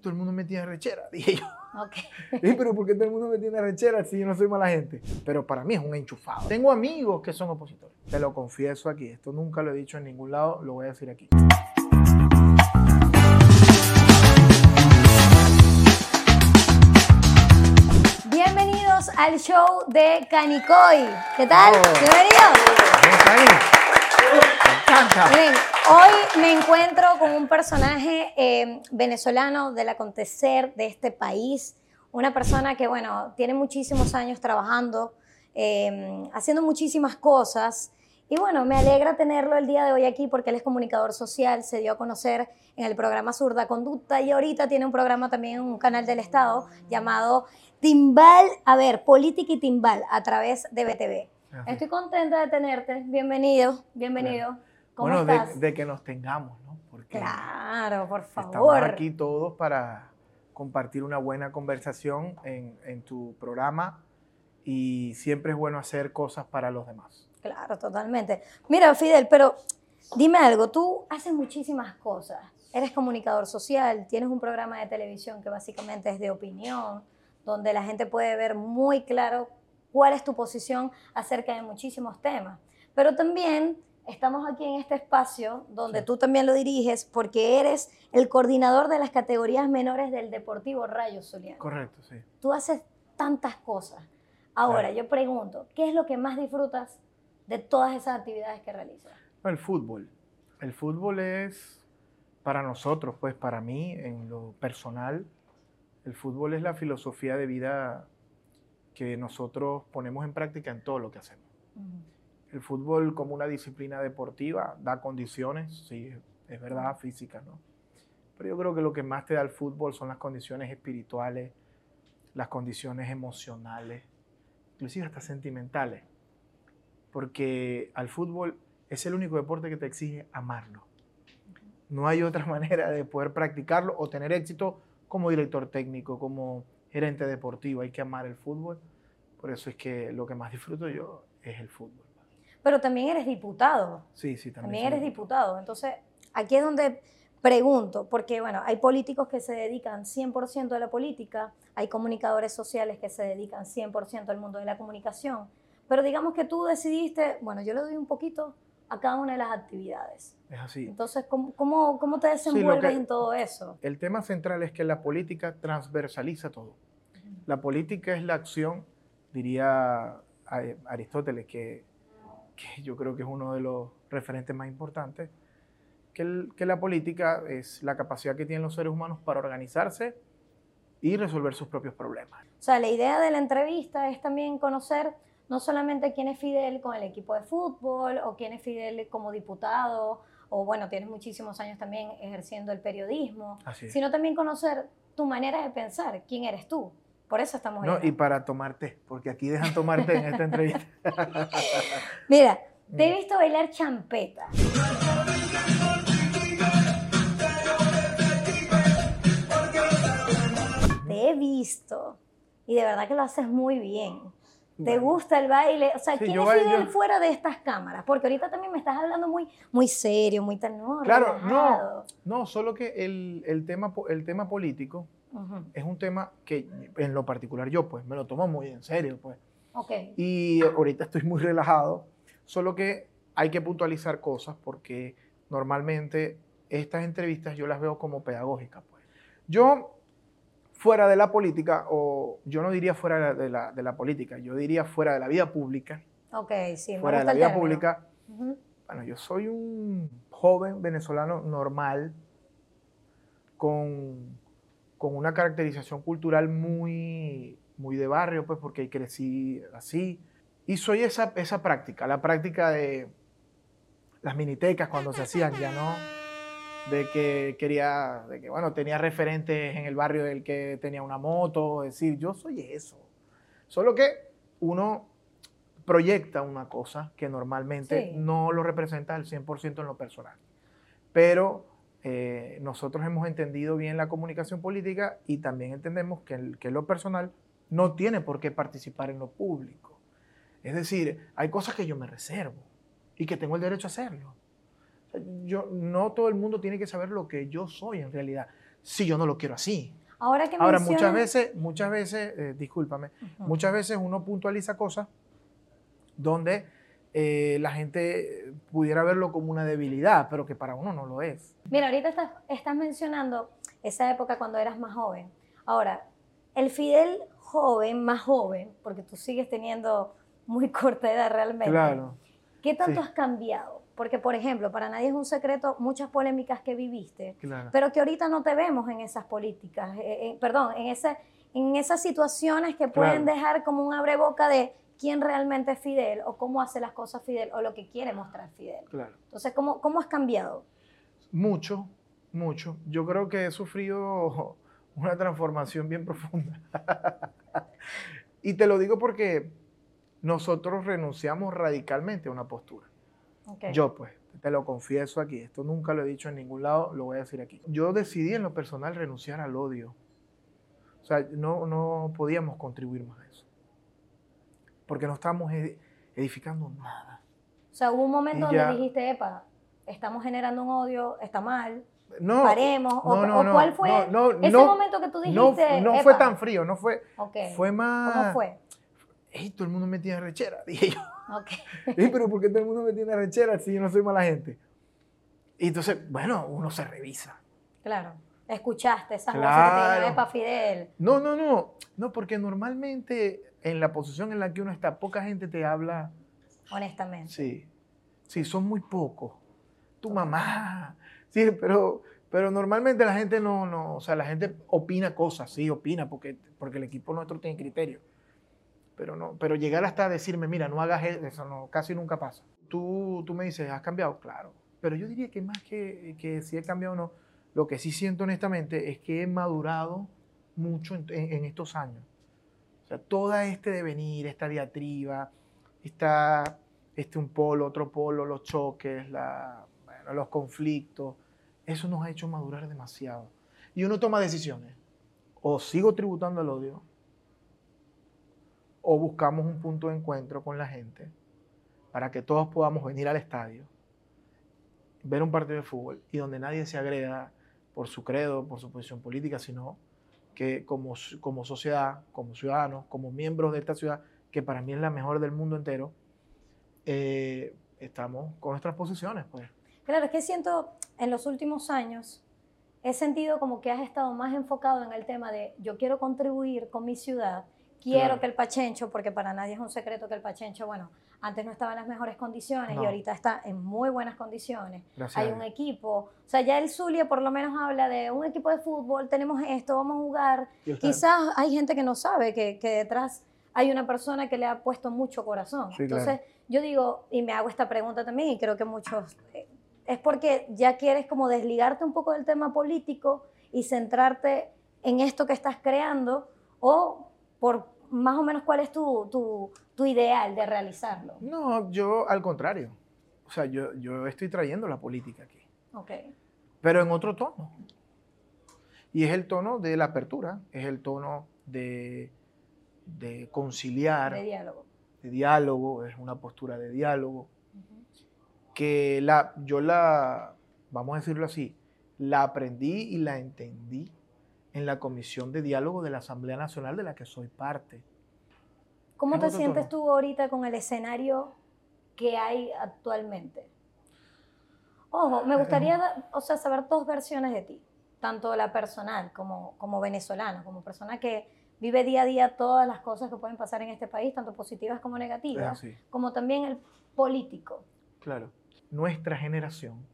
todo el mundo me tiene rechera? Dije yo. Ok. Sí, pero ¿por qué todo el mundo me tiene rechera si yo no soy mala gente? Pero para mí es un enchufado. Tengo amigos que son opositores. Te lo confieso aquí. Esto nunca lo he dicho en ningún lado, lo voy a decir aquí. Bienvenidos al show de Canicoy. ¿Qué tal? Oh. Bienvenidos. Encanta. Miren, hoy me encuentro con un personaje eh, venezolano del acontecer de este país, una persona que, bueno, tiene muchísimos años trabajando, eh, haciendo muchísimas cosas. Y bueno, me alegra tenerlo el día de hoy aquí porque él es comunicador social, se dio a conocer en el programa Zurda Conducta y ahorita tiene un programa también en un canal del Estado llamado Timbal, a ver, Política y Timbal a través de BTV. Así. Estoy contenta de tenerte. Bienvenido, bienvenido. ¿Cómo bueno, de, estás? de que nos tengamos, ¿no? Porque Claro, por estamos favor. aquí todos para compartir una buena conversación en, en tu programa y siempre es bueno hacer cosas para los demás. Claro, totalmente. Mira, Fidel, pero dime algo, tú haces muchísimas cosas. Eres comunicador social, tienes un programa de televisión que básicamente es de opinión, donde la gente puede ver muy claro cuál es tu posición acerca de muchísimos temas. Pero también estamos aquí en este espacio donde Sí. tú también lo diriges porque eres el coordinador de las categorías menores del Deportivo Rayo Zuliano. Correcto, sí. Tú haces tantas cosas. Ahora, yo pregunto, ¿qué es lo que más disfrutas de todas esas actividades que realizas? El fútbol. El fútbol es para nosotros, pues para mí, en lo personal, el fútbol es la filosofía de vida que nosotros ponemos en práctica en todo lo que hacemos. El fútbol como una disciplina deportiva da condiciones, sí, es verdad, físicas, ¿no? Pero yo creo que lo que más te da el fútbol son las condiciones espirituales, las condiciones emocionales, inclusive hasta sentimentales. Porque al fútbol es el único deporte que te exige amarlo. No hay otra manera de poder practicarlo o tener éxito como director técnico, como gerente deportivo. Hay que amar el fútbol. Por eso es que lo que más disfruto yo es el fútbol. Pero también eres diputado, Sí, sí, también. también eres diputado. Entonces, aquí es donde pregunto, porque bueno, hay políticos que se dedican 100% a la política, hay comunicadores sociales que se dedican 100% al mundo de la comunicación, pero digamos que tú decidiste, bueno, yo le doy un poquito a cada una de las actividades. Es así. Entonces, ¿cómo, cómo, cómo te desenvuelves que- en todo eso? El tema central es que la política transversaliza todo. La política es la acción, diría Ari- Aristóteles, que, que yo creo que es uno de los referentes más importantes, que, el- que la política es la capacidad que tienen los seres humanos para organizarse y resolver sus propios problemas. O sea, la idea de la entrevista es también conocer no solamente quién es Fidel con el equipo de fútbol o quién es Fidel como diputado o bueno, tienes muchísimos años también ejerciendo el periodismo, sino también conocer tu manera de pensar, quién eres tú. Por eso estamos No, y para tomar té, porque aquí dejan tomar té en esta entrevista. Mira, te he visto bailar champeta. Te he visto y de verdad que lo haces muy bien. ¿Te gusta el baile? O sea, Sí, ¿quién es fuera de estas cámaras? Porque ahorita también me estás hablando muy, muy serio, muy tan no, Claro, relajado. no, no, solo que el, el tema, el tema político Ujú, es un tema que en lo particular yo pues me lo tomo muy en serio pues. Ok. Y ahorita estoy muy relajado, solo que hay que puntualizar cosas porque normalmente estas entrevistas yo las veo como pedagógicas. Pues. Yo, fuera de la política, o yo no diría fuera de la, de la política, yo diría fuera de la vida pública, Ok, sí, fuera de la vida término. pública, Ujú. bueno, yo soy un joven venezolano normal, con, con una caracterización cultural muy, muy de barrio, pues porque crecí así. Y soy esa, esa práctica, la práctica de las minitecas cuando se hacían, ya no, de que quería, de que bueno, tenía referentes en el barrio del que tenía una moto, es decir, yo soy eso. Solo que uno proyecta una cosa que normalmente Sí. no lo representa al 100% en lo personal. Pero eh, nosotros hemos entendido bien la comunicación política y también entendemos que, el- que lo personal no tiene por qué participar en lo público. Es decir, hay cosas que yo me reservo y que tengo el derecho a hacerlo. Yo, no todo el mundo tiene que saber lo que yo soy en realidad. si yo no lo quiero así. Ahora que Ahora, mencionas- muchas veces, muchas veces, eh, discúlpame, Ujú. muchas veces uno puntualiza cosas donde eh, la gente pudiera verlo como una debilidad, pero que para uno no lo es. Mira, ahorita estás, estás mencionando esa época cuando eras más joven. Ahora, el Fidel joven, más joven, porque tú sigues teniendo muy corta edad realmente. Claro. ¿Qué tanto Sí. has cambiado? Porque, por ejemplo, para nadie es un secreto muchas polémicas que viviste, Claro. pero que ahorita no te vemos en esas políticas, eh, eh, perdón, en, ese, en esas situaciones que pueden Claro. dejar como un abreboca de quién realmente es Fidel o cómo hace las cosas Fidel o lo que quiere mostrar Fidel. Claro. Entonces, ¿cómo, cómo has cambiado? Mucho, mucho. Yo creo que he sufrido una transformación bien profunda. y te lo digo porque nosotros renunciamos radicalmente a una postura. Ok. Yo, pues, te lo confieso aquí. Esto nunca lo he dicho en ningún lado, lo voy a decir aquí. Yo decidí en lo personal renunciar al odio. O sea, no, no podíamos contribuir más a eso. Porque no estábamos ed- edificando nada. O sea, hubo un momento donde dijiste, epa, estamos generando un odio, está mal, No, paremos. o, no, o no, cuál fue no, no, ese momento que tú dijiste? no fue "Epa"? tan frío, no fue, Ok. fue más... ¿Cómo fue? Ey, todo el mundo me tiene rechera, dije yo. Ok. Ey, pero ¿por qué todo el mundo me tiene rechera si yo no soy mala gente? Y entonces, bueno, uno se revisa. Claro. Escuchaste esas voces que te Claro. dijeron, epa, Fidel. No, no, no. No, porque normalmente en la posición en la que uno está, poca gente te habla. Honestamente. Sí. Sí, son muy pocos. Tu mamá. Sí, pero, pero normalmente la gente no, no, o sea, la gente opina cosas, sí, opina, porque, porque el equipo nuestro tiene criterio. Pero no, pero llegar hasta decirme, mira, no hagas e-", eso, no, casi nunca pasa. Tú, tú me dices, ¿has cambiado? Claro. Pero yo diría que más que, que si he cambiado o no, lo que sí siento honestamente es que he madurado mucho en, en- en estos años. Sea, toda este devenir, esta diatriba, esta, este un polo, otro polo, los choques, los conflictos, eso nos ha hecho madurar demasiado. Y uno toma decisiones. O sigo tributando al odio, o buscamos un punto de encuentro con la gente para que todos podamos venir al estadio, ver un partido de fútbol y donde nadie se agreda por su credo, por su posición política, sino que como, como sociedad, como ciudadanos, como miembros de esta ciudad, que para mí es la mejor del mundo entero, eh, estamos con nuestras posiciones. Pues. Claro, es que siento en los últimos años, he sentido como que has estado más enfocado en el tema de yo quiero contribuir con mi ciudad, quiero Claro. que el Pachencho, porque para nadie es un secreto que el Pachencho, bueno, antes no estaba en las mejores condiciones No. y ahorita está en muy buenas condiciones. Gracias. Hay un equipo, o sea, ya el Zulia por lo menos habla de un equipo de fútbol, tenemos esto, vamos a jugar. Quizás hay gente que no sabe que, que detrás hay una persona que le ha puesto mucho corazón. Sí, claro. Entonces, yo digo, y me hago esta pregunta también, y creo que muchos, eh, es porque ya quieres como desligarte un poco del tema político y centrarte en esto que estás creando, o por más o menos cuál es tu, tu, tu ideal de realizarlo. No, yo al contrario. O sea, yo, yo estoy trayendo la política aquí, Ok. pero en otro tono. Y es el tono de la apertura, es el tono de, de conciliar, De diálogo. de diálogo, es una postura de diálogo. que la, yo la, vamos a decirlo así, la aprendí y la entendí en la Comisión de Diálogo de la Asamblea Nacional de la que soy parte. ¿Cómo te sientes tono. tú ahorita con el escenario que hay actualmente? Ojo, me gustaría da- o sea, saber dos versiones de ti, tanto la personal como, como venezolana, como persona que vive día a día todas las cosas que pueden pasar en este país, tanto positivas como negativas, así, como también el político. claro. Nuestra generación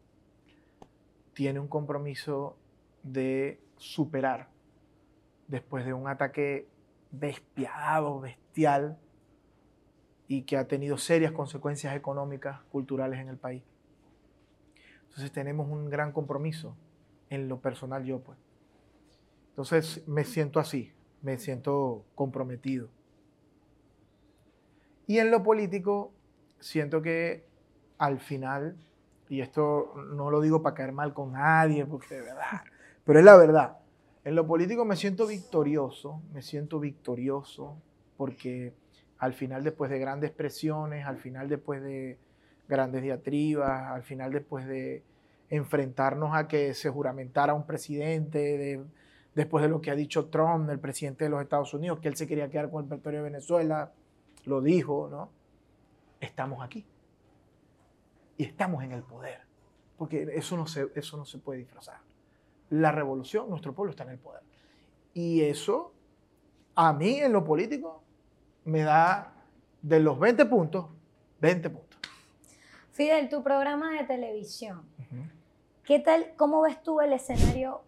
tiene un compromiso de superar después de un ataque despiadado, bestial, y que ha tenido serias consecuencias económicas, culturales en el país. Entonces tenemos un gran compromiso en lo personal yo, pues. Entonces me siento así, me siento comprometido. Y en lo político, siento que al final, y esto no lo digo para caer mal con nadie, porque de verdad, pero es la verdad. En lo político me siento victorioso, me siento victorioso, porque al final después de grandes presiones, al final después de grandes diatribas, al final después de enfrentarnos a que se juramentara un presidente de- después de lo que ha dicho Trump, el presidente de los Estados Unidos, que él se quería quedar con el petróleo de Venezuela, lo dijo, ¿no? Estamos aquí. Y estamos en el poder. Porque eso no se, eso no se puede disfrazar. La revolución, nuestro pueblo está en el poder. Y eso, a mí en lo político, me da de los 20 puntos, 20 puntos. Fidel, tu programa de televisión, ¿qué tal, cómo ves tú el escenario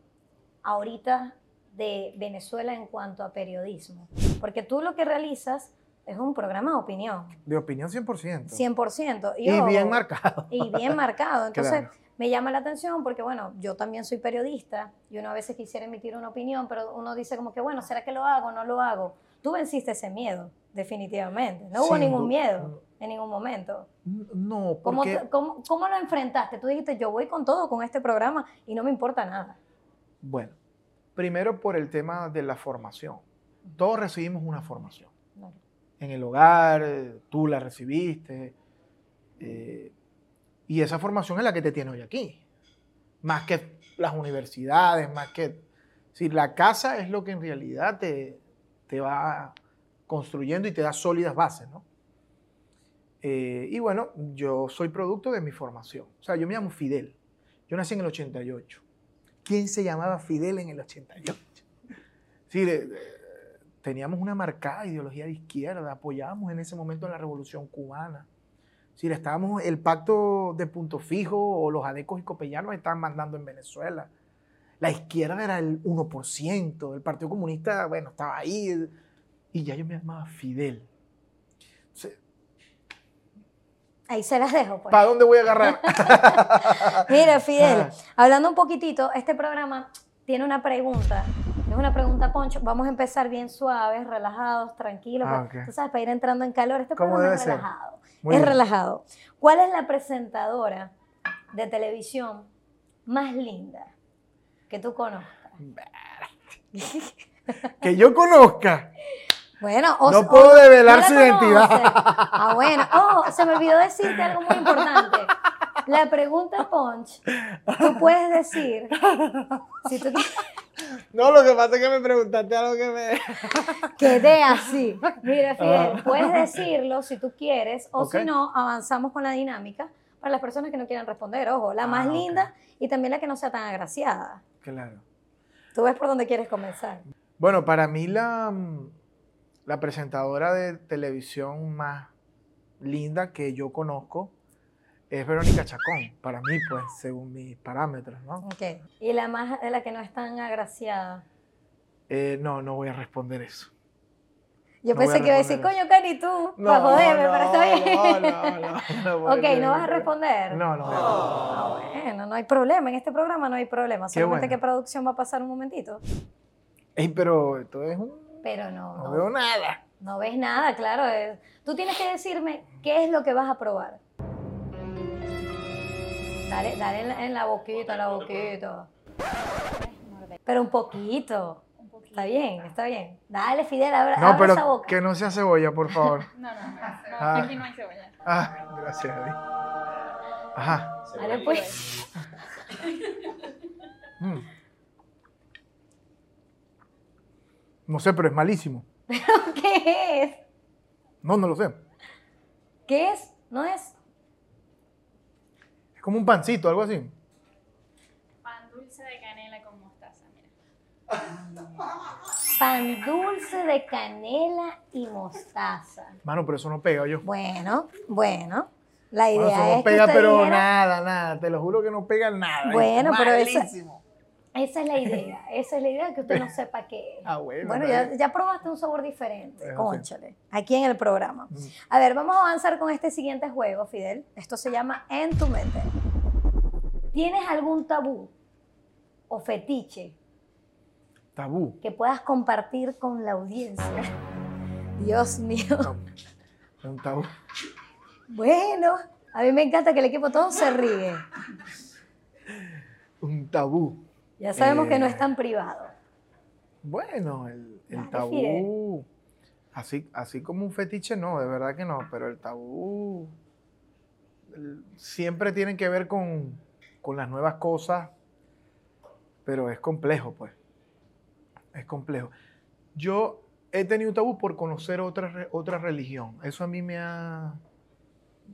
ahorita de Venezuela en cuanto a periodismo? Porque tú lo que realizas es un programa de opinión, De opinión 100%. 100%. Y ojo, bien marcado. Y bien marcado. Entonces, Claro. me llama la atención porque, bueno, yo también soy periodista y uno a veces quisiera emitir una opinión, pero uno dice como que, bueno, ¿será que lo hago o no lo hago? Tú venciste ese miedo, definitivamente. No hubo ningún miedo en ningún momento. No, ¿Cómo, porque... te- cómo- cómo lo enfrentaste? Tú dijiste, yo voy con todo con este programa y no me importa nada. Bueno, primero por el tema de la formación. Todos recibimos una formación. En el hogar, eh, tú la recibiste. eh, y esa formación es la que te tiene hoy aquí. Más que las universidades, más que... Si la casa es lo que en realidad te, te va construyendo y te da sólidas bases, ¿no? Eh, y bueno, yo soy producto de mi formación. O sea, yo me llamo Fidel. Yo nací en el 88. ¿Quién se llamaba Fidel en el 88? Sí, de- teníamos una marcada ideología de izquierda, apoyábamos en ese momento en la revolución cubana. Sí, estábamos, el pacto de punto fijo o los adecos y copellanos estaban mandando en Venezuela. La izquierda era el 1%, el Partido Comunista, bueno, estaba ahí. Y ya yo me llamaba Fidel. Entonces, Ahí se las dejo, pues. ¿Para dónde voy a agarrar? Mira, Fidel, hablando un poquitito, este programa tiene una pregunta. Es una pregunta, Poncho. Vamos a empezar bien suaves, relajados, tranquilos. Ah, ok. Tú sabes, para ir entrando en calor. Este ¿Cómo programa es ser? relajado. Muy es bien. relajado. ¿Cuál es la presentadora de televisión más linda que tú conozcas? que yo conozca. Bueno, o No o- puedo develar la su identidad. Ah, bueno. Oh, se me olvidó decirte algo muy importante. La pregunta, Ponch, tú puedes decir, si tú No, lo que pasa es que me preguntaste algo que me... quedé así. Mira, Fidel, Ah. puedes decirlo si tú quieres, o si no, avanzamos con la dinámica para las personas que no quieran responder. Ojo, la más Ah, ok. linda y también la que no sea tan agraciada. Claro. Tú ves por dónde quieres comenzar. Bueno, para mí la, mm, la presentadora de televisión más linda que yo conozco es Verónica Chacón. Para mí, pues, según mis parámetros, ¿no? Ok. Y la más, la que no es tan agraciada. Eh, no, no voy a responder eso. Yo No pensé que iba a decir, coño, Cani, tú, para joderme, pero está bien. No, no, no. no ok, ¿no vas a responder? No, no Ah, bueno, no hay problema. En este programa no hay problema. Solamente bueno. que producción va a pasar un momentito. Ey, pero esto es un... Pero no, No no, veo nada. no ves nada, claro. es- Tú tienes que decirme qué es lo que vas a probar. Dale, dale en la boquita, en la boquita. Pero un poquito. Está bien, está bien. Dale, Fidel, abre, No, abre esa pero boca. que no sea cebolla, por favor. No, no, no. no, Ah. Aquí no hay cebolla. Ah, gracias, Adi. Ajá. Dale, pues. Mm. No sé, pero es malísimo. ¿Qué es? No, no lo sé. ¿Qué es? ¿No es? Es como un pancito, algo así. Pan dulce de canela con mostaza, mira. Pan dulce de canela y mostaza. Mano, pero eso no pega yo. Bueno, bueno. La idea eso no es pega, pero dijera- nada, nada. Te lo juro que no pega nada. Bueno, Es pero esa- malísimo. Esa es la idea. Esa es la idea que usted no sepa qué es. Ah, bueno. Bueno, ya, probaste un sabor diferente, conchale, aquí en el programa. Mm. A ver, vamos a avanzar con este siguiente juego, Fidel. Esto se llama En tu mente. ¿Tienes algún tabú o fetiche Tabú. que puedas compartir con la audiencia? Dios mío. Un tabú. Bueno, a mí me encanta que el equipo todo se ríe. Un tabú. Ya sabemos que no Eh. es tan privado. Bueno, el, el tabú. Así, así como un fetiche, no, de verdad que no. Pero el tabú el- siempre tiene que ver con, con las nuevas cosas, pero es complejo, pues. Es complejo. Yo he tenido tabú por conocer otra, otra religión. Eso a mí me ha...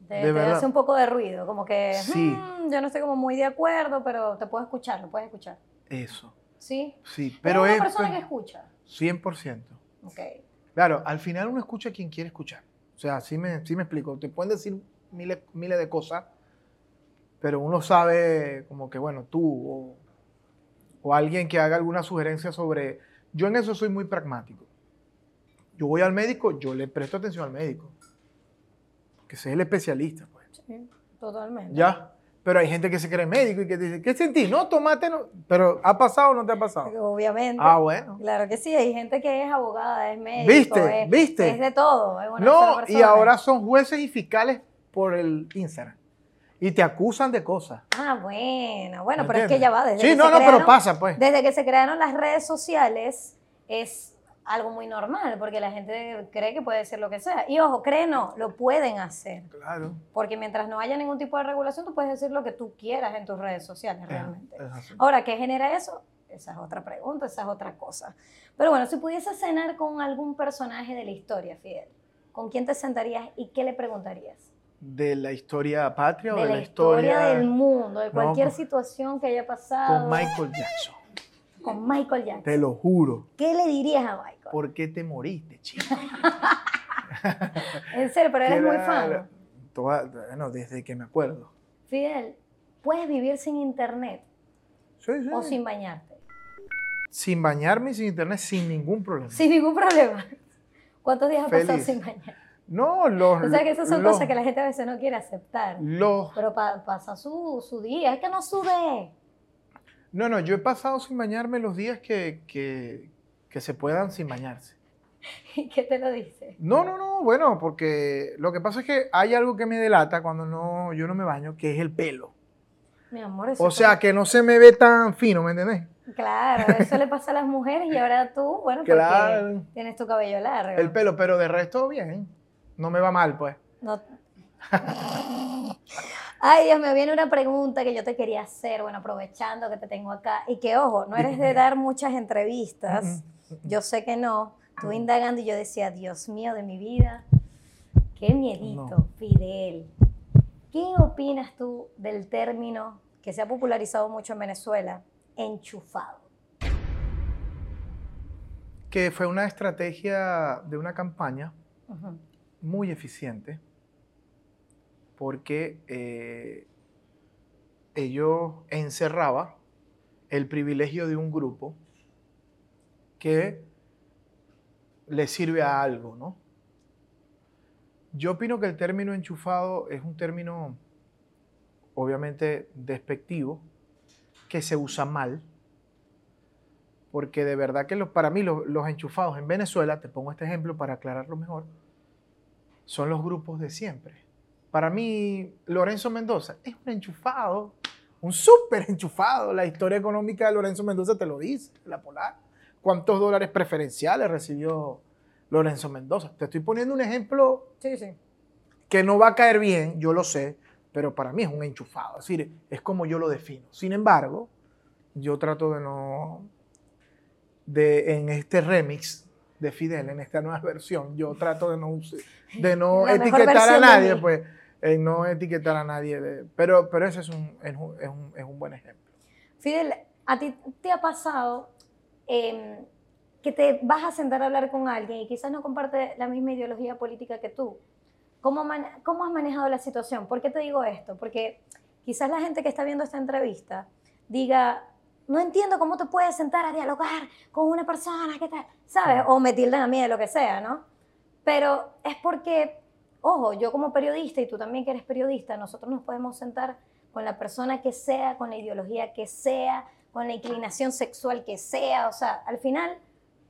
Te, De te hace un poco de ruido, como que Sí. "Hmm, yo no estoy como muy de acuerdo, pero te puedo escuchar, lo puedes escuchar. Eso. ¿Sí? Sí, Pero es... una persona que escucha. 100%. Ok. Claro, al final uno escucha a quien quiere escuchar. O sea, sí me, sí me explico. Te pueden decir miles, miles de cosas, pero uno sabe como que, bueno, tú o, o alguien que haga alguna sugerencia sobre... Yo en eso soy muy pragmático. Yo voy al médico, yo le presto atención al médico. Que sea el especialista, pues. Sí, totalmente. Ya. Pero hay gente que se cree médico y que dice, ¿qué sentí? No, tomate, no. Pero ¿ha pasado o no te ha pasado? Obviamente. Ah, bueno. Claro que sí, hay gente que es abogada, es médico, ¿Viste? es, ¿Viste? es de todo. es una sola No, y ahora son jueces y fiscales por el Instagram. Y te acusan de cosas. Ah, bueno, bueno, ¿Me pero es que ya va desde Sí, que no, se no, pero crearon- pasa, pues. Desde que se crearon las redes sociales es algo muy normal, porque la gente cree que puede decir lo que sea. Y ojo, cree no, lo pueden hacer. Claro. Porque mientras no haya ningún tipo de regulación, tú puedes decir lo que tú quieras en tus redes sociales realmente. Es. Ahora, ¿qué genera eso? Esa es otra pregunta, esa es otra cosa. Pero bueno, si pudieses cenar con algún personaje de la historia, Fidel, ¿con quién te sentarías y qué le preguntarías? ¿De la historia patria o De la la historia historia, del mundo, de No, cualquier pues, situación que haya pasado con Michael Jackson? con Michael Jackson. Te lo juro. ¿Qué le dirías a Michael? ¿Por qué te moriste, chico? En serio, pero eres muy fan. Toda- bueno, desde que me acuerdo. Fidel, ¿puedes vivir sin internet Sí, sí. o sin bañarte? Sin bañarme y sin internet, sin ningún problema. Sin ningún problema. ¿Cuántos días has pasado sin bañar? No, los. O sea que esas son los- cosas que la gente a veces no quiere aceptar. los- Pero pa- pasa su, su día, es que no sube. No, no, yo he pasado sin bañarme los días que, que, que se puedan sin bañarse. ¿Y qué te lo dice? No, no, no, bueno, porque lo que pasa es que hay algo que me delata cuando no, yo no me baño, que es el pelo. Mi amor, eso O sea, que no se me ve tan fino, ¿me entendés? Claro, eso le pasa a las mujeres y ahora tú, bueno, porque tienes tu cabello largo. El pelo, pero de resto bien. No me va mal, pues. No- Ay, Dios, me viene una pregunta que yo te quería hacer, bueno, aprovechando que te tengo acá. Y que, ojo, no eres de dar muchas entrevistas. Yo sé que no. Estuve indagando y yo decía, Dios mío, de mi vida, qué miedito, No. Fidel. ¿Qué opinas tú del término que se ha popularizado mucho en Venezuela, enchufado? Que fue una estrategia de una campaña. Muy eficiente porque eh, ellos encerraba el privilegio de un grupo que le sirve a algo, ¿no? Yo opino que el término enchufado es un término obviamente despectivo, que se usa mal, porque de verdad que los- para mí los, los enchufados en Venezuela, te pongo este ejemplo para aclararlo mejor, son los grupos de siempre. Para mí, Lorenzo Mendoza es un enchufado, un súper enchufado. La historia económica de Lorenzo Mendoza te lo dice, la polar. ¿Cuántos dólares preferenciales recibió Lorenzo Mendoza? Te estoy poniendo un ejemplo Sí, sí. que no va a caer bien, yo lo sé, pero para mí es un enchufado. Es decir, es como yo lo defino. Sin embargo, yo trato de no, de en este remix de Fidel, en esta nueva versión, yo trato de no, de no La mejor etiquetar a nadie, pues, no etiquetar a nadie. de- pero, pero ese es un, es un, es un- es un buen ejemplo. Fidel, ¿a ti te ha pasado em, que te vas a sentar a hablar con alguien y quizás no comparte la misma ideología política que tú? ¿Cómo, man- ¿Cómo has manejado la situación? ¿Por qué te digo esto? Porque quizás la gente que está viendo esta entrevista diga, no entiendo cómo te puedes sentar a dialogar con una persona, ¿qué tal? ¿Sabes? O me tildan a mí de lo que sea, ¿no? Pero es porque, ojo, yo como periodista y tú también que eres periodista, nosotros nos podemos sentar con la persona que sea, con la ideología que sea, con la inclinación sexual que sea, o sea, al final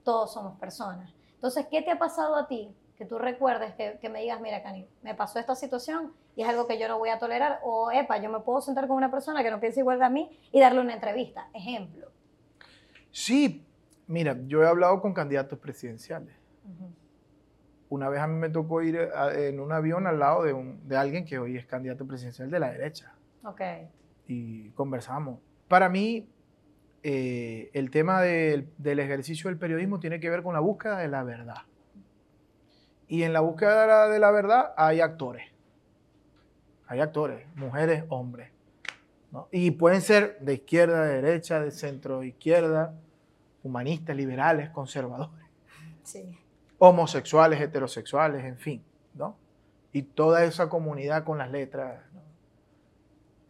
todos somos personas. Entonces, ¿qué te ha pasado a ti? Que tú recuerdes, que, que me digas, mira, Cani, me pasó esta situación y es algo que yo no voy a tolerar, o, epa, yo me puedo sentar con una persona que no piensa igual que a mí y darle una entrevista, ejemplo. Sí, mira, yo he hablado con candidatos presidenciales. Una vez a mí me tocó ir a- en un avión al lado de, un- de alguien que hoy es candidato presidencial de la derecha. Ok. y conversamos. Para mí, eh, el tema del, del ejercicio del periodismo tiene que ver con la búsqueda de la verdad. Y en la búsqueda de la, de la verdad hay actores. Hay actores, mujeres, hombres. ¿no? Y pueden ser de izquierda, de derecha, de centro izquierda, humanistas, liberales, conservadores, Sí. homosexuales, heterosexuales, en fin, ¿no? Y toda esa comunidad con las letras. ¿no?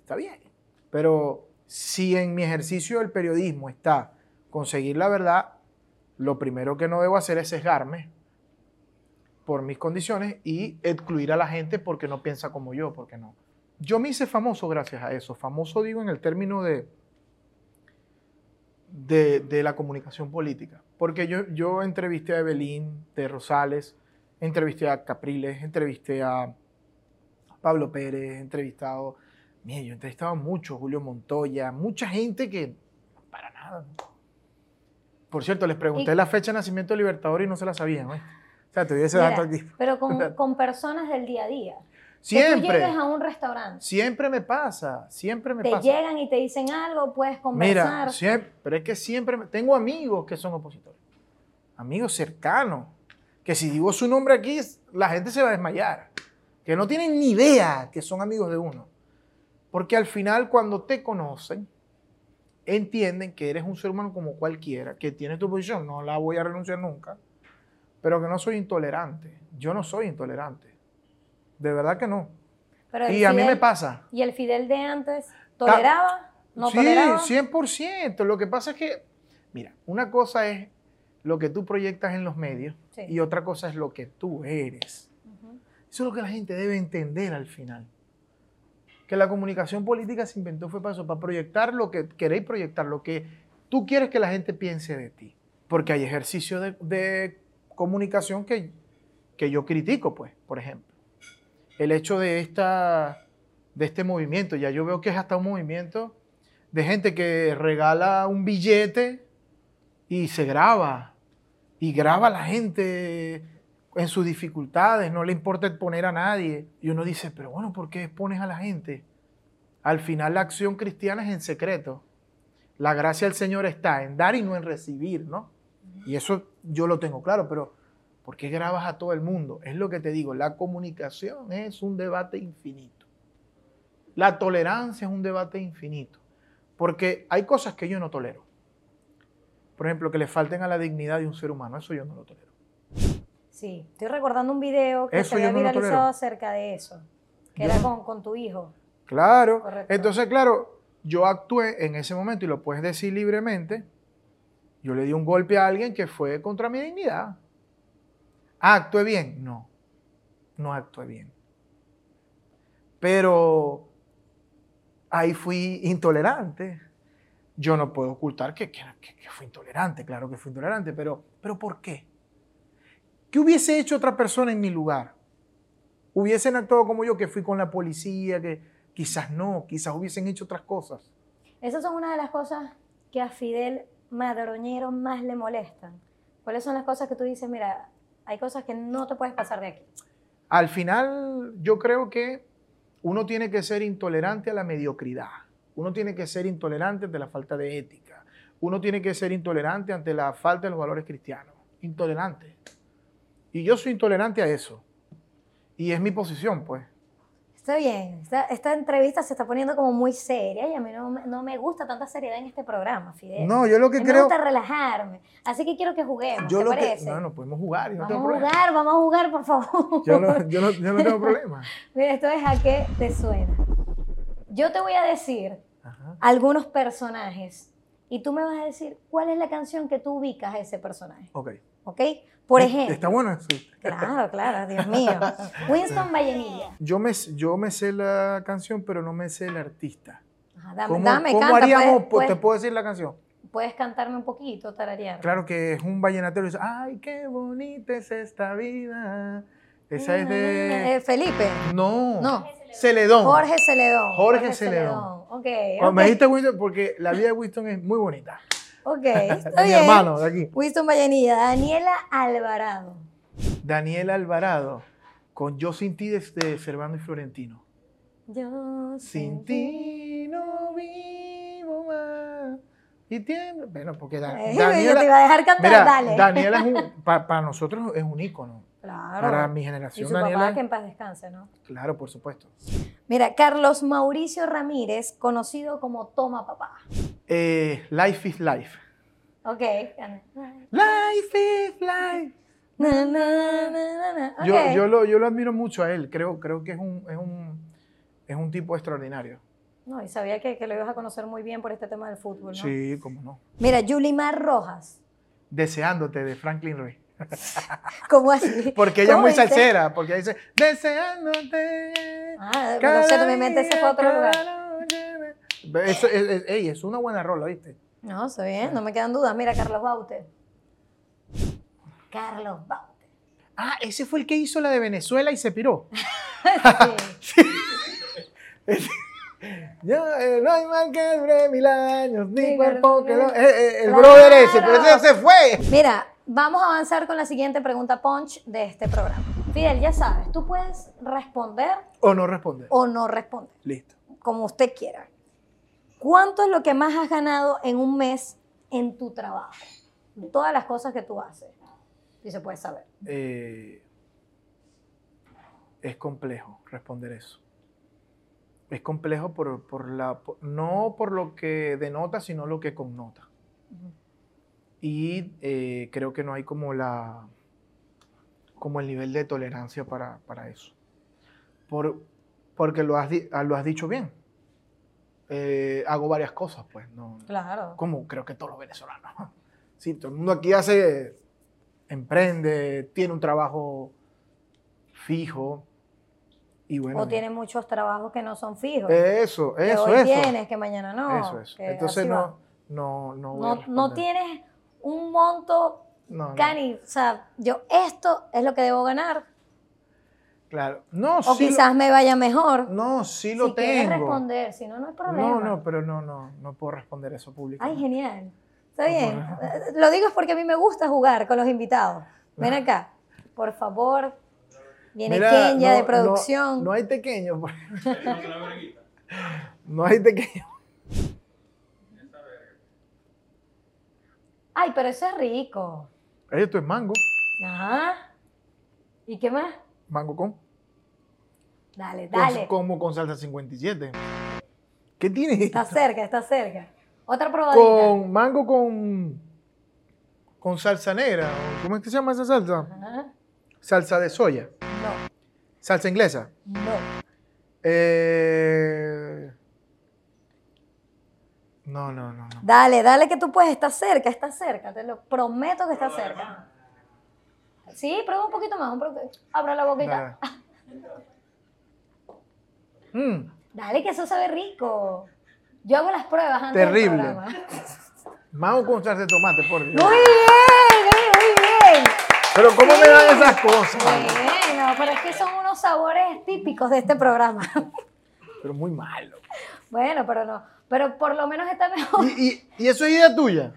Está bien. Pero si en mi ejercicio del periodismo está conseguir la verdad, lo primero que no debo hacer es sesgarme por mis condiciones y excluir a la gente porque no piensa como yo, porque no. Yo me hice famoso gracias a eso. Famoso digo en el término de, de, de la comunicación política. Porque yo, yo entrevisté a Evelyn de Rosales, entrevisté a Capriles, entrevisté a Pablo Pérez, entrevistado, mira, yo he entrevistado a mucho, Julio Montoya, mucha gente que para nada. Por cierto, les pregunté Y- la fecha de nacimiento del Libertador y no se la sabían. ¿eh? Sea, te doy ese Mira, dato aquí. Pero con, con personas del día a día. Que tú Siempre, llegues a un restaurante, siempre me pasa, siempre me te pasa. llegan y te dicen algo, puedes conversar. Mira, siempre, pero es que siempre me- tengo amigos que son opositores, amigos cercanos, que si digo su nombre aquí, la gente se va a desmayar, que no tienen ni idea que son amigos de uno. Porque al final, cuando te conocen, entienden que eres un ser humano como cualquiera, que tienes tu posición, no la voy a renunciar nunca, pero que no soy intolerante. Yo no soy intolerante. De verdad que no. Pero Y a mí me pasa. ¿Y el Fidel de antes toleraba? ¿No sí, toleraba? 100%. Lo que pasa es que, mira, una cosa es lo que tú proyectas en los medios Sí. y otra cosa es lo que tú eres. Eso es lo que la gente debe entender al final. Que la comunicación política se inventó fue para eso, para proyectar lo que queréis proyectar, lo que tú quieres que la gente piense de ti. Porque hay ejercicios de, de comunicación que, que yo critico, pues, por ejemplo. El hecho de, esta, de este movimiento, ya yo veo que es hasta un movimiento de gente que regala un billete y se graba. Y graba a la gente en sus dificultades, no le importa exponer a nadie. Y uno dice, pero bueno, ¿por qué expones a la gente? Al final la acción cristiana es en secreto. La gracia del Señor está en dar y no en recibir, ¿no? Y eso yo lo tengo claro, pero ¿por qué grabas a todo el mundo? Es lo que te digo, la comunicación es un debate infinito. La tolerancia es un debate infinito. Porque hay cosas que yo no tolero. Por ejemplo, que le falten a la dignidad de un ser humano, eso yo no lo tolero. Sí, estoy recordando un video que Eso se había no viralizado acerca de eso, que Yo era con, con tu hijo. Claro. Correcto. Entonces, claro, yo actué en ese momento y lo puedes decir libremente. Yo le di un golpe a alguien que fue contra mi dignidad. Ah, ¿actué bien? No, no actué bien. Pero ahí fui intolerante. Yo no puedo ocultar que, que, fui intolerante, claro que fui intolerante, pero, pero ¿por qué? ¿Qué hubiese hecho otra persona en mi lugar? Hubiesen actuado como yo, que fui con la policía, que quizás no, quizás hubiesen hecho otras cosas. Esas son una de las cosas que a Fidel Madroñero más le molestan. ¿Cuáles son las cosas que tú dices, mira, hay cosas que no te puedes pasar de aquí? Al final, yo creo que uno tiene que ser intolerante a la mediocridad. Uno tiene que ser intolerante ante la falta de ética. Uno tiene que ser intolerante ante la falta de los valores cristianos. Intolerante. Y yo soy intolerante a eso. Y es mi posición, pues. Está bien, esta, esta entrevista se está poniendo como muy seria y a mí no, me- no me gusta tanta seriedad en este programa, Fidel. No, yo lo A que mí me creo. gusta relajarme. Así que quiero que juguemos, Yo ¿te lo que. parece? No, no podemos jugar. Yo no vamos tengo a problema. jugar, vamos a jugar, por favor. Yo no, yo no- yo no tengo problema. Mira, esto es a qué te suena. Yo te voy a decir Ajá. algunos personajes y tú me vas a decir cuál es la canción que tú ubicas a ese personaje, Ok. ¿Ok? Por ejemplo. Está bueno eso. Claro, claro, Dios mío. Winston Vallenilla. Yo me, yo me sé la canción, pero no me sé el artista. Ajá, dame, ¿Cómo, dame, cómo canta, haríamos? puedes, Pues, puedes- ¿Te puedo decir la canción? puedes cantarme un poquito, tararear. Claro que es un vallenatero y dice, ay, qué bonita es esta vida. Esa es de... Eh, Felipe. No, No. Celedón. Jorge Celedón. Jorge Celedón. Ok, Cuando ok. me dijiste Winston, porque la vida de Winston es muy bonita. Ok, está Mi bien. hermano de aquí. Winston Vallenilla. Daniela Alvarado. Daniel Alvarado, con Yo sin ti de, de Servando y Florentino. Yo Sin ti no más. Y tiembla. Bueno, porque Da- Eh, yo te Daniela, iba a dejar cantar, mira, dale. Daniela es un, pa- para nosotros es un ícono. Claro. Para mi y generación, su Daniela. papá que en paz descanse, ¿no? Claro, por supuesto. Mira, Carlos Mauricio Ramírez, conocido como Toma Papá. Eh, life is life. Ok. Life is life. Na, na, na, na, na. Yo, yo, lo, yo lo admiro mucho a él. Creo, creo que es un, es, un, es un tipo extraordinario. No, y sabía que, que lo ibas a conocer muy bien por este tema del fútbol, ¿no? Sí, cómo no. Mira, Yulimar Rojas. Deseándote de Franklin Ruiz. ¿Cómo así? Porque ella es ¿Cómo muy dice? salsera. Porque dice, deseándote. Ah, no sé, mi mente fue otro lugar. cada noche". Eso, es, es- ey, es una buena rola, ¿viste? No, está bien, no me quedan dudas. Mira, Carlos Baute. Carlos Baute. Ah, ese fue el que hizo la de Venezuela y se piró. Sí. Yo, eh, no hay mal que dure mil años, ni Sí, cuerpo que eh, eh, el Claro. brother ese, pero ese ya se fue. Mira, vamos a avanzar con la siguiente pregunta punch de este programa. Fidel, ya sabes, tú puedes responder O no responde. o no responder, Listo. como usted quiera. ¿Cuánto es lo que más has ganado en un mes en tu trabajo? Todas las cosas que tú haces. Si se puede saber. Es complejo responder eso. Es complejo por, por la, por- no por lo que denota, sino lo que connota. Y eh, creo que no hay como la como el nivel de tolerancia para, para eso. Por, porque lo has, ah, lo has dicho bien. Eh, hago varias cosas, pues. No, Claro. como creo que todos los venezolanos. Sí, todo el mundo aquí hace, emprende, tiene un trabajo fijo. Y bueno, O tiene muchos trabajos que no son fijos. eso, que eso, hoy eso. tienes, que mañana no. eso, eso. que Entonces no, no, no, no, tienes un monto No, no, cani, o sea, yo esto es lo que debo ganar Claro. No, o sí lo- quizás me vaya mejor. no, sí lo si tengo. responder, si no, no hay problema. No, no, pero no, no, no puedo responder eso Ay, públicamente. genial. Está bien. Eh, Lo digo es porque a mí me gusta jugar con los invitados. Ven acá, por favor. Viene Mira, Kenya no- de producción. No, hay pequeños. por- no hay pequeños. Ay, pero eso es rico. Esto es mango. Ajá. ¿Y qué más? Mango con. Dale, con- dale. Como con salsa 57. ¿Qué tienes? Está cerca, está cerca. Otra probadita. Con mango con. Con salsa negra. ¿Cómo es que se llama esa salsa? Ajá. Salsa de soya. Salsa inglesa. no. Eh, No, no, no, no. Dale, dale que tú puedes, está cerca, está cerca, te lo prometo que está cerca. Sí, prueba un poquito más, un poquito. Abra la boquita. Dale. Mm, Dale, que eso sabe rico. Yo hago las pruebas antes Terrible. del programa. mango con salsa de tomate, por Dios. Muy bien. Pero ¿cómo me dan esas cosas? Bueno, pero es que son unos sabores típicos de este programa. Pero muy malo. Bueno, pero no, pero por lo menos está mejor. ¿Y, y, y eso es idea tuya?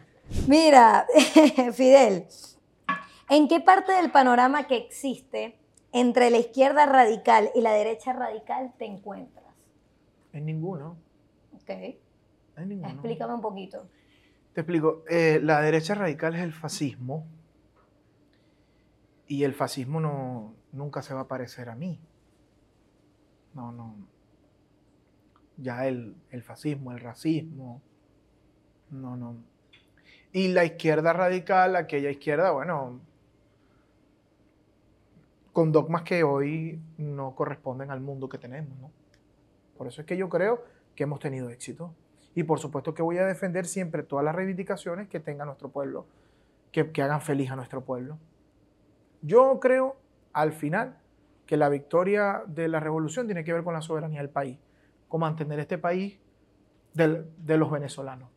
Mira, Fidel, ¿en qué parte del panorama que existe entre la izquierda radical y la derecha radical te encuentras? En ninguno. Ok, En ninguno. explícame un poquito. Te explico. Eh, la derecha radical es el fascismo. Y el fascismo no, nunca se va a parecer a mí. No, no. Ya el, el fascismo, el racismo. No, no. Y la izquierda radical, aquella izquierda, bueno, con dogmas que hoy no corresponden al mundo que tenemos, ¿no? Por eso es que yo creo que hemos tenido éxito. Y por supuesto que voy a defender siempre todas las reivindicaciones que tenga nuestro pueblo, que, que hagan feliz a nuestro pueblo. Yo creo, al final, que la victoria de la revolución tiene que ver con la soberanía del país, con mantener este país de los venezolanos.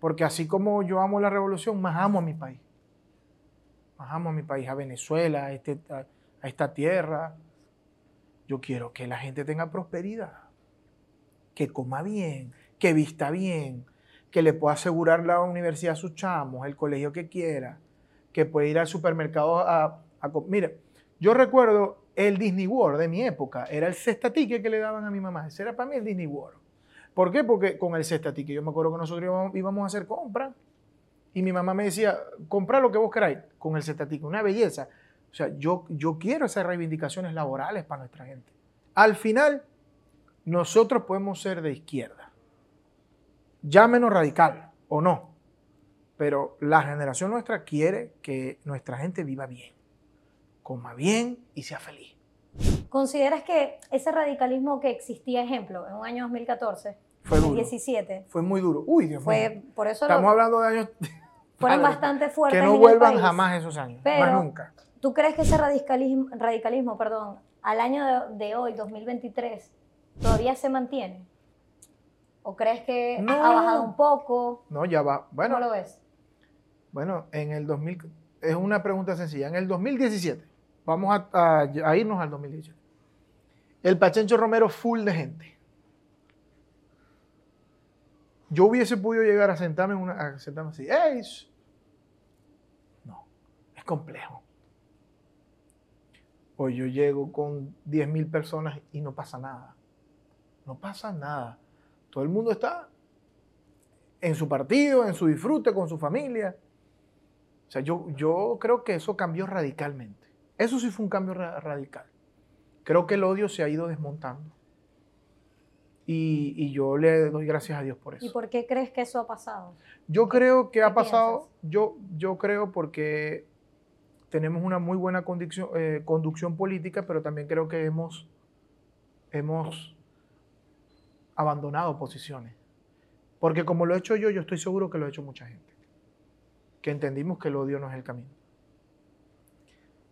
Porque así como yo amo la revolución, más amo a mi país. Más amo a mi país, a Venezuela, a, este- a- a esta tierra. Yo quiero que la gente tenga prosperidad, que coma bien, que vista bien, que le pueda asegurar la universidad a sus chamos, el colegio que quiera, que pueda ir al supermercado a... a Mire, yo recuerdo el Disney World de mi época, era el cesta ticket que le daban a mi mamá, ese era para mí el Disney World. ¿Por qué? Porque con el cestatique, yo me acuerdo que nosotros íbamos, a hacer compras y mi mamá me decía, compra lo que vos queráis con el cestatique, una belleza. O sea, yo, yo quiero esas reivindicaciones laborales para nuestra gente. Al final, nosotros podemos ser de izquierda. Llámenos radical o no. Pero la generación nuestra quiere que nuestra gente viva bien, coma bien y sea feliz. ¿Consideras que ese radicalismo que existía, ejemplo, en un año 2014, Fue duro. 2017, Fue muy duro. Uy, Dios mío. fue, por eso lo- Estamos hablando de años fueron Padre, bastante fuertes que en no el vuelvan país? jamás esos años. Pero- más nunca. ¿Tú crees que ese radicalismo, radicalismo perdón, al año de, de hoy, 2023, todavía se mantiene? ¿O crees que No. ha bajado un poco? No, ya va. Bueno, ¿Cómo lo ves? Bueno, en el 2000, es una pregunta sencilla. En el 2017, vamos a, a- a irnos al 2017. El Pachencho Romero full de gente. Yo hubiese podido llegar a sentarme, en una, a sentarme así. ¡Ey! sh-". No, es complejo. O yo llego con 10.000 personas y no pasa nada. No pasa nada. Todo el mundo está en su partido, en su disfrute, con su familia. O sea, yo, yo creo que eso cambió radicalmente. Eso sí fue un cambio ra- radical. Creo que el odio se ha ido desmontando. Y, y yo le doy gracias a Dios por eso. ¿Y por qué crees que eso ha pasado? Yo creo que ha pasado, yo, yo creo porque tenemos una muy buena conducción, eh, conducción política, pero también creo que hemos, hemos abandonado posiciones. Porque como lo he hecho yo, yo estoy seguro que lo ha hecho mucha gente. Que entendimos que el odio no es el camino.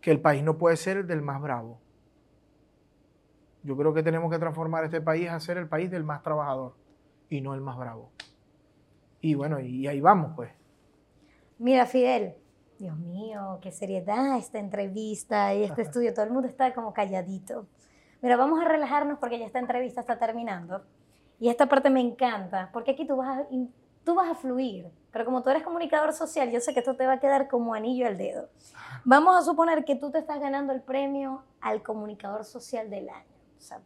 Que el país no puede ser del más bravo. Yo creo que tenemos que transformar este país a ser el país del más trabajador y no el más bravo. Y bueno, y ahí vamos, pues. Mira, Fidel, Dios mío, qué seriedad esta entrevista y este estudio. Todo el mundo está como calladito. Mira, vamos a relajarnos porque ya esta entrevista está terminando. Y esta parte me encanta, porque aquí tú vas a, tú vas a fluir. Pero como tú eres comunicador social, yo sé que esto te va a quedar como anillo al dedo. Vamos a suponer que tú te estás ganando el premio al comunicador social del año. O sea,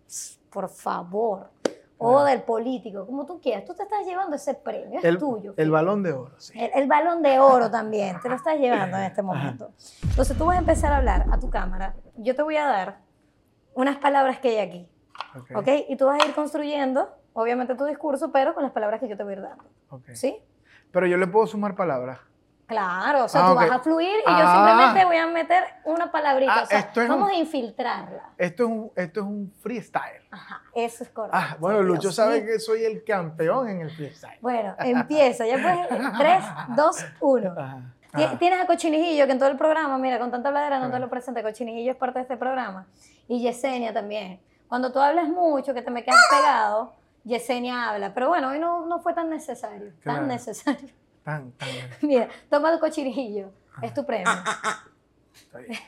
por favor. O Claro. del político, como tú quieras. Tú te estás llevando ese premio, es El, tuyo. el Fidel. balón de oro, sí. El, el balón de oro también, te lo estás llevando en este momento. Entonces tú vas a empezar a hablar a tu cámara. Yo te voy a dar unas palabras que hay aquí, Ok, ¿ok? Y tú vas a ir construyendo, obviamente, tu discurso, pero con las palabras que yo te voy a ir dando, ok. ¿sí? Pero yo le puedo sumar palabras. Claro, o sea, Ah, tú vas a fluir y yo Ah. simplemente voy a meter una palabrita. Ah, o sea, esto es vamos un- a infiltrarla. Esto es un, esto es un freestyle. Ajá, eso es correcto. Ah, bueno, Dios Lucho sabe mío. que soy el campeón en el freestyle. Bueno, empieza. Ya puedes. 3, 2, 1. Ajá. Ti- Ajá. Tienes a Cochinijillo, que en todo el programa, mira, con tanta bladera no te lo presente. Cochinijillo es parte de este programa. Y Yesenia también. Cuando tú hablas mucho, que te me quedas pegado, Yesenia habla. Pero bueno, hoy no, no fue tan necesario. Claro. Tan necesario. Tan, tan, Mira, toma tu cochinijillo. Es tu premio. está bien.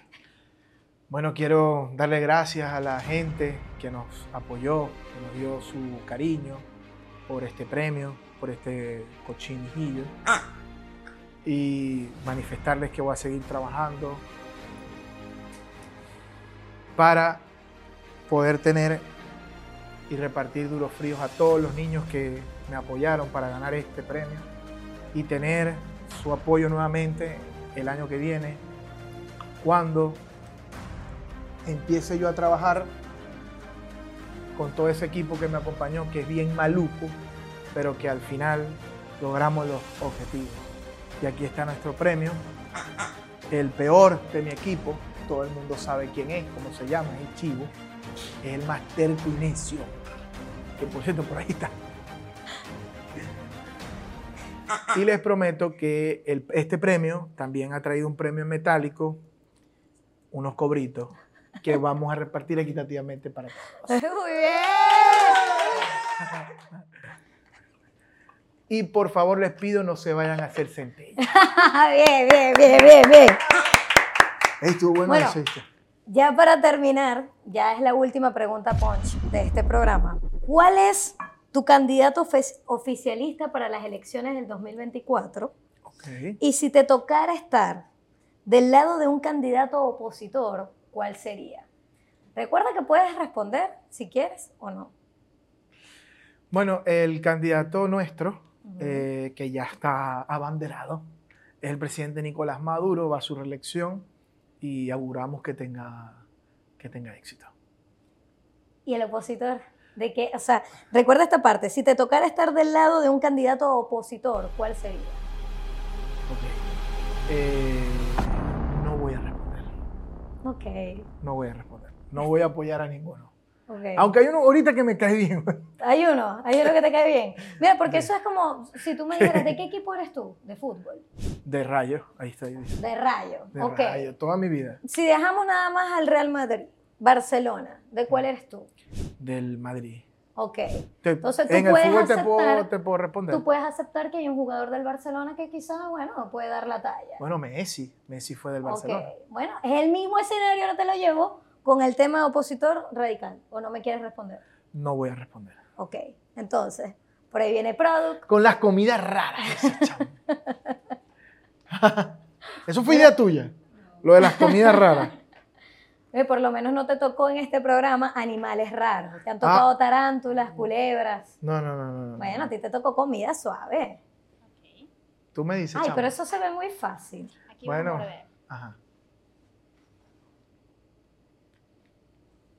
Bueno, quiero darle gracias a la gente que nos apoyó, que nos dio su cariño por este premio, por este cochinillo. Y manifestarles que voy a seguir trabajando para poder tener y repartir duros fríos a todos los niños que me apoyaron para ganar este premio y tener su apoyo nuevamente el año que viene cuando empiece yo a trabajar con todo ese equipo que me acompañó, que es bien maluco, pero que al final logramos los objetivos. Y aquí está nuestro premio, el peor de mi equipo, todo el mundo sabe quién es, cómo se llama, es Chivo, es el más terco y necio, que por cierto por ahí está. Y les prometo que el- este premio también ha traído un premio en metálico, unos cobritos, que vamos a repartir equitativamente para todos. Muy bien. Y por favor les pido no se vayan a hacer centellas. bien, bien, bien, bien, bien. Estuvo bueno, Bueno. eso, ¿viste? Ya para terminar, ya es la última pregunta punch de este programa. ¿Cuál es tu candidato oficialista para las elecciones del 2024? Ok. Y si te tocara estar del lado de un candidato opositor, ¿cuál sería? Recuerda que puedes responder si quieres o no. Bueno, el candidato nuestro, eh, que ya está abanderado, es el presidente Nicolás Maduro, va a su reelección y auguramos que tenga, que tenga éxito. ¿Y el opositor? De que, o sea, recuerda esta parte, si te tocara estar del lado de un candidato opositor, ¿cuál sería? Ok. Eh, no voy a responder. Ok, No voy a responder. No voy a apoyar a ninguno. Ok. Aunque hay uno ahorita que me cae bien. Hay uno, hay uno que te cae bien. Mira, porque eso es como, si tú me dijeras, ¿de qué equipo eres tú? De fútbol. De rayo. Ahí está. ahí dice. De Rayo. De ok. rayo. Toda mi vida. Si dejamos nada más al Real Madrid, Barcelona, ¿de cuál eres tú? Del Madrid. Ok. Te- Entonces, tú en el puedes fútbol te puedo, aceptar- te puedo responder. Tú puedes aceptar que hay un jugador del Barcelona que quizás, bueno, puede dar la talla. Bueno, Messi. Messi fue del Ok. Barcelona. Bueno, es el mismo escenario, ahora te lo llevo con el tema de opositor radical. ¿O no me quieres responder? No voy a responder. Ok. Entonces, por ahí viene Product. Con las comidas raras. Eso fue idea tuya. Lo de las comidas raras. Eh, por lo menos no te tocó en este programa animales raros. Te han tocado Ah. tarántulas, culebras. No, no, no, no. no. Bueno, a ti te tocó comida suave. Ok. Tú me dices, Ay, chama. pero eso se ve muy fácil. Aquí Bueno. vamos a ver. Ajá.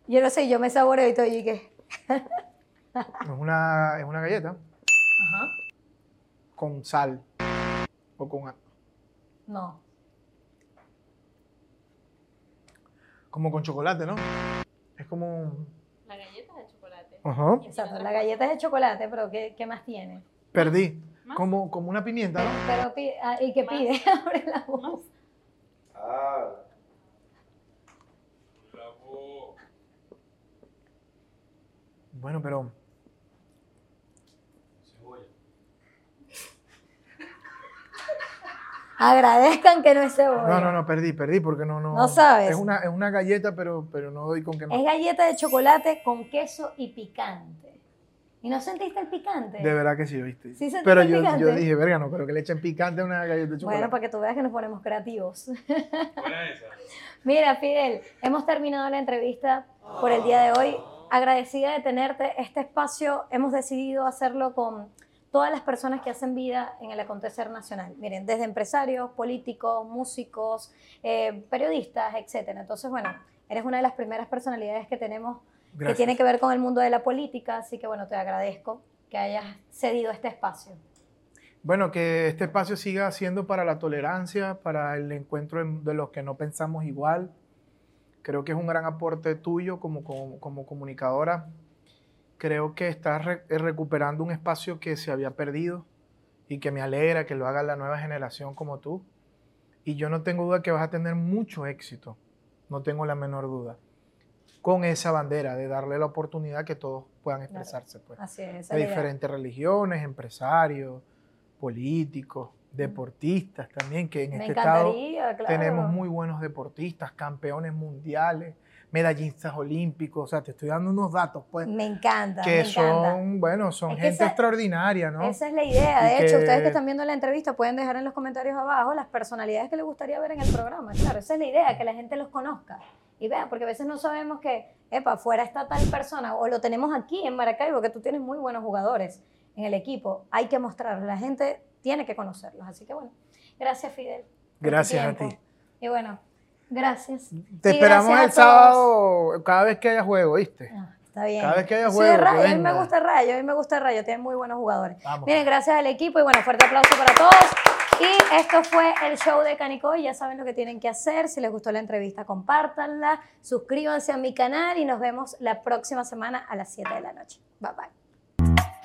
Yo no sé, yo me saboreo y todo y que... Es una, es una galleta Ajá. con sal. O con... No. Como con chocolate, ¿no? Es como... un- La galleta de chocolate. Ajá. Exacto, la galleta es de chocolate, pero ¿qué, qué más tiene? Perdí. ¿Más? Como, como una pimienta, ¿no? Pero pi- ah, ¿Y qué pide? Abre la voz. Ah, Bueno, pero... cebolla. Agradezcan que no es cebolla. No, no, no, perdí, perdí porque no, no... No sabes. Es una, es una galleta, pero, pero no doy con que no. Es galleta de chocolate con queso y picante. ¿Y no sentiste el picante? De verdad que sí, ¿viste? ¿Sí sentiste pero el yo, picante? yo dije, verga, no, pero que le echen picante a una galleta de chocolate. Bueno, para que tú veas que nos ponemos creativos. Buena esa. Mira, Fidel, hemos terminado la entrevista por el día de hoy. Agradecida de tenerte. Este espacio hemos decidido hacerlo con todas las personas que hacen vida en el acontecer nacional. Miren, desde empresarios, políticos, músicos, eh, periodistas, etcétera. Entonces, bueno, eres una de las primeras personalidades que tenemos que Gracias. tiene que ver con el mundo de la política, así que bueno, te agradezco que hayas cedido este espacio. Bueno, que este espacio siga siendo para la tolerancia, para el encuentro en- de los que no pensamos igual. Creo que es un gran aporte tuyo como, como, como comunicadora. Creo que estás re- eh, recuperando un espacio que se había perdido y que me alegra que lo haga la nueva generación como tú. Y yo no tengo duda que vas a tener mucho éxito, no tengo la menor duda, con esa bandera de darle la oportunidad que todos puedan expresarse. Pues Así es. de diferentes religiones, empresarios, políticos, deportistas también, que en Me este estado claro. tenemos muy buenos deportistas, campeones mundiales, medallistas olímpicos, o sea, te estoy dando unos datos, pues, Me encanta, que me encanta. son, bueno, son Es gente esa- extraordinaria, ¿no? Esa es la idea. Y De hecho, que- ustedes que están viendo la entrevista pueden dejar en los comentarios abajo las personalidades que les gustaría ver en el programa. Claro, esa es la idea, que la gente los conozca. Y vean, porque a veces no sabemos que, epa, afuera está tal persona, o lo tenemos aquí en Maracaibo, que tú tienes muy buenos jugadores en el equipo. Hay que mostrarlos, la gente tiene que conocerlos. Así que bueno, gracias Fidel. Gracias a ti. Y bueno, gracias. Te Y esperamos gracias el sábado, cada vez que haya juego, ¿viste? Ah, está bien. Cada vez que haya Soy juego, de que Rayo, a mí me gusta Rayo, a mí me gusta Rayo, tiene muy buenos jugadores. Vamos. Miren, gracias al equipo y bueno, fuerte aplauso para todos. Y esto fue el show de Canicoy. Ya saben lo que tienen que hacer. Si les gustó la entrevista, compártanla, suscríbanse a mi canal y nos vemos la próxima semana a las 7 de la noche. Bye bye.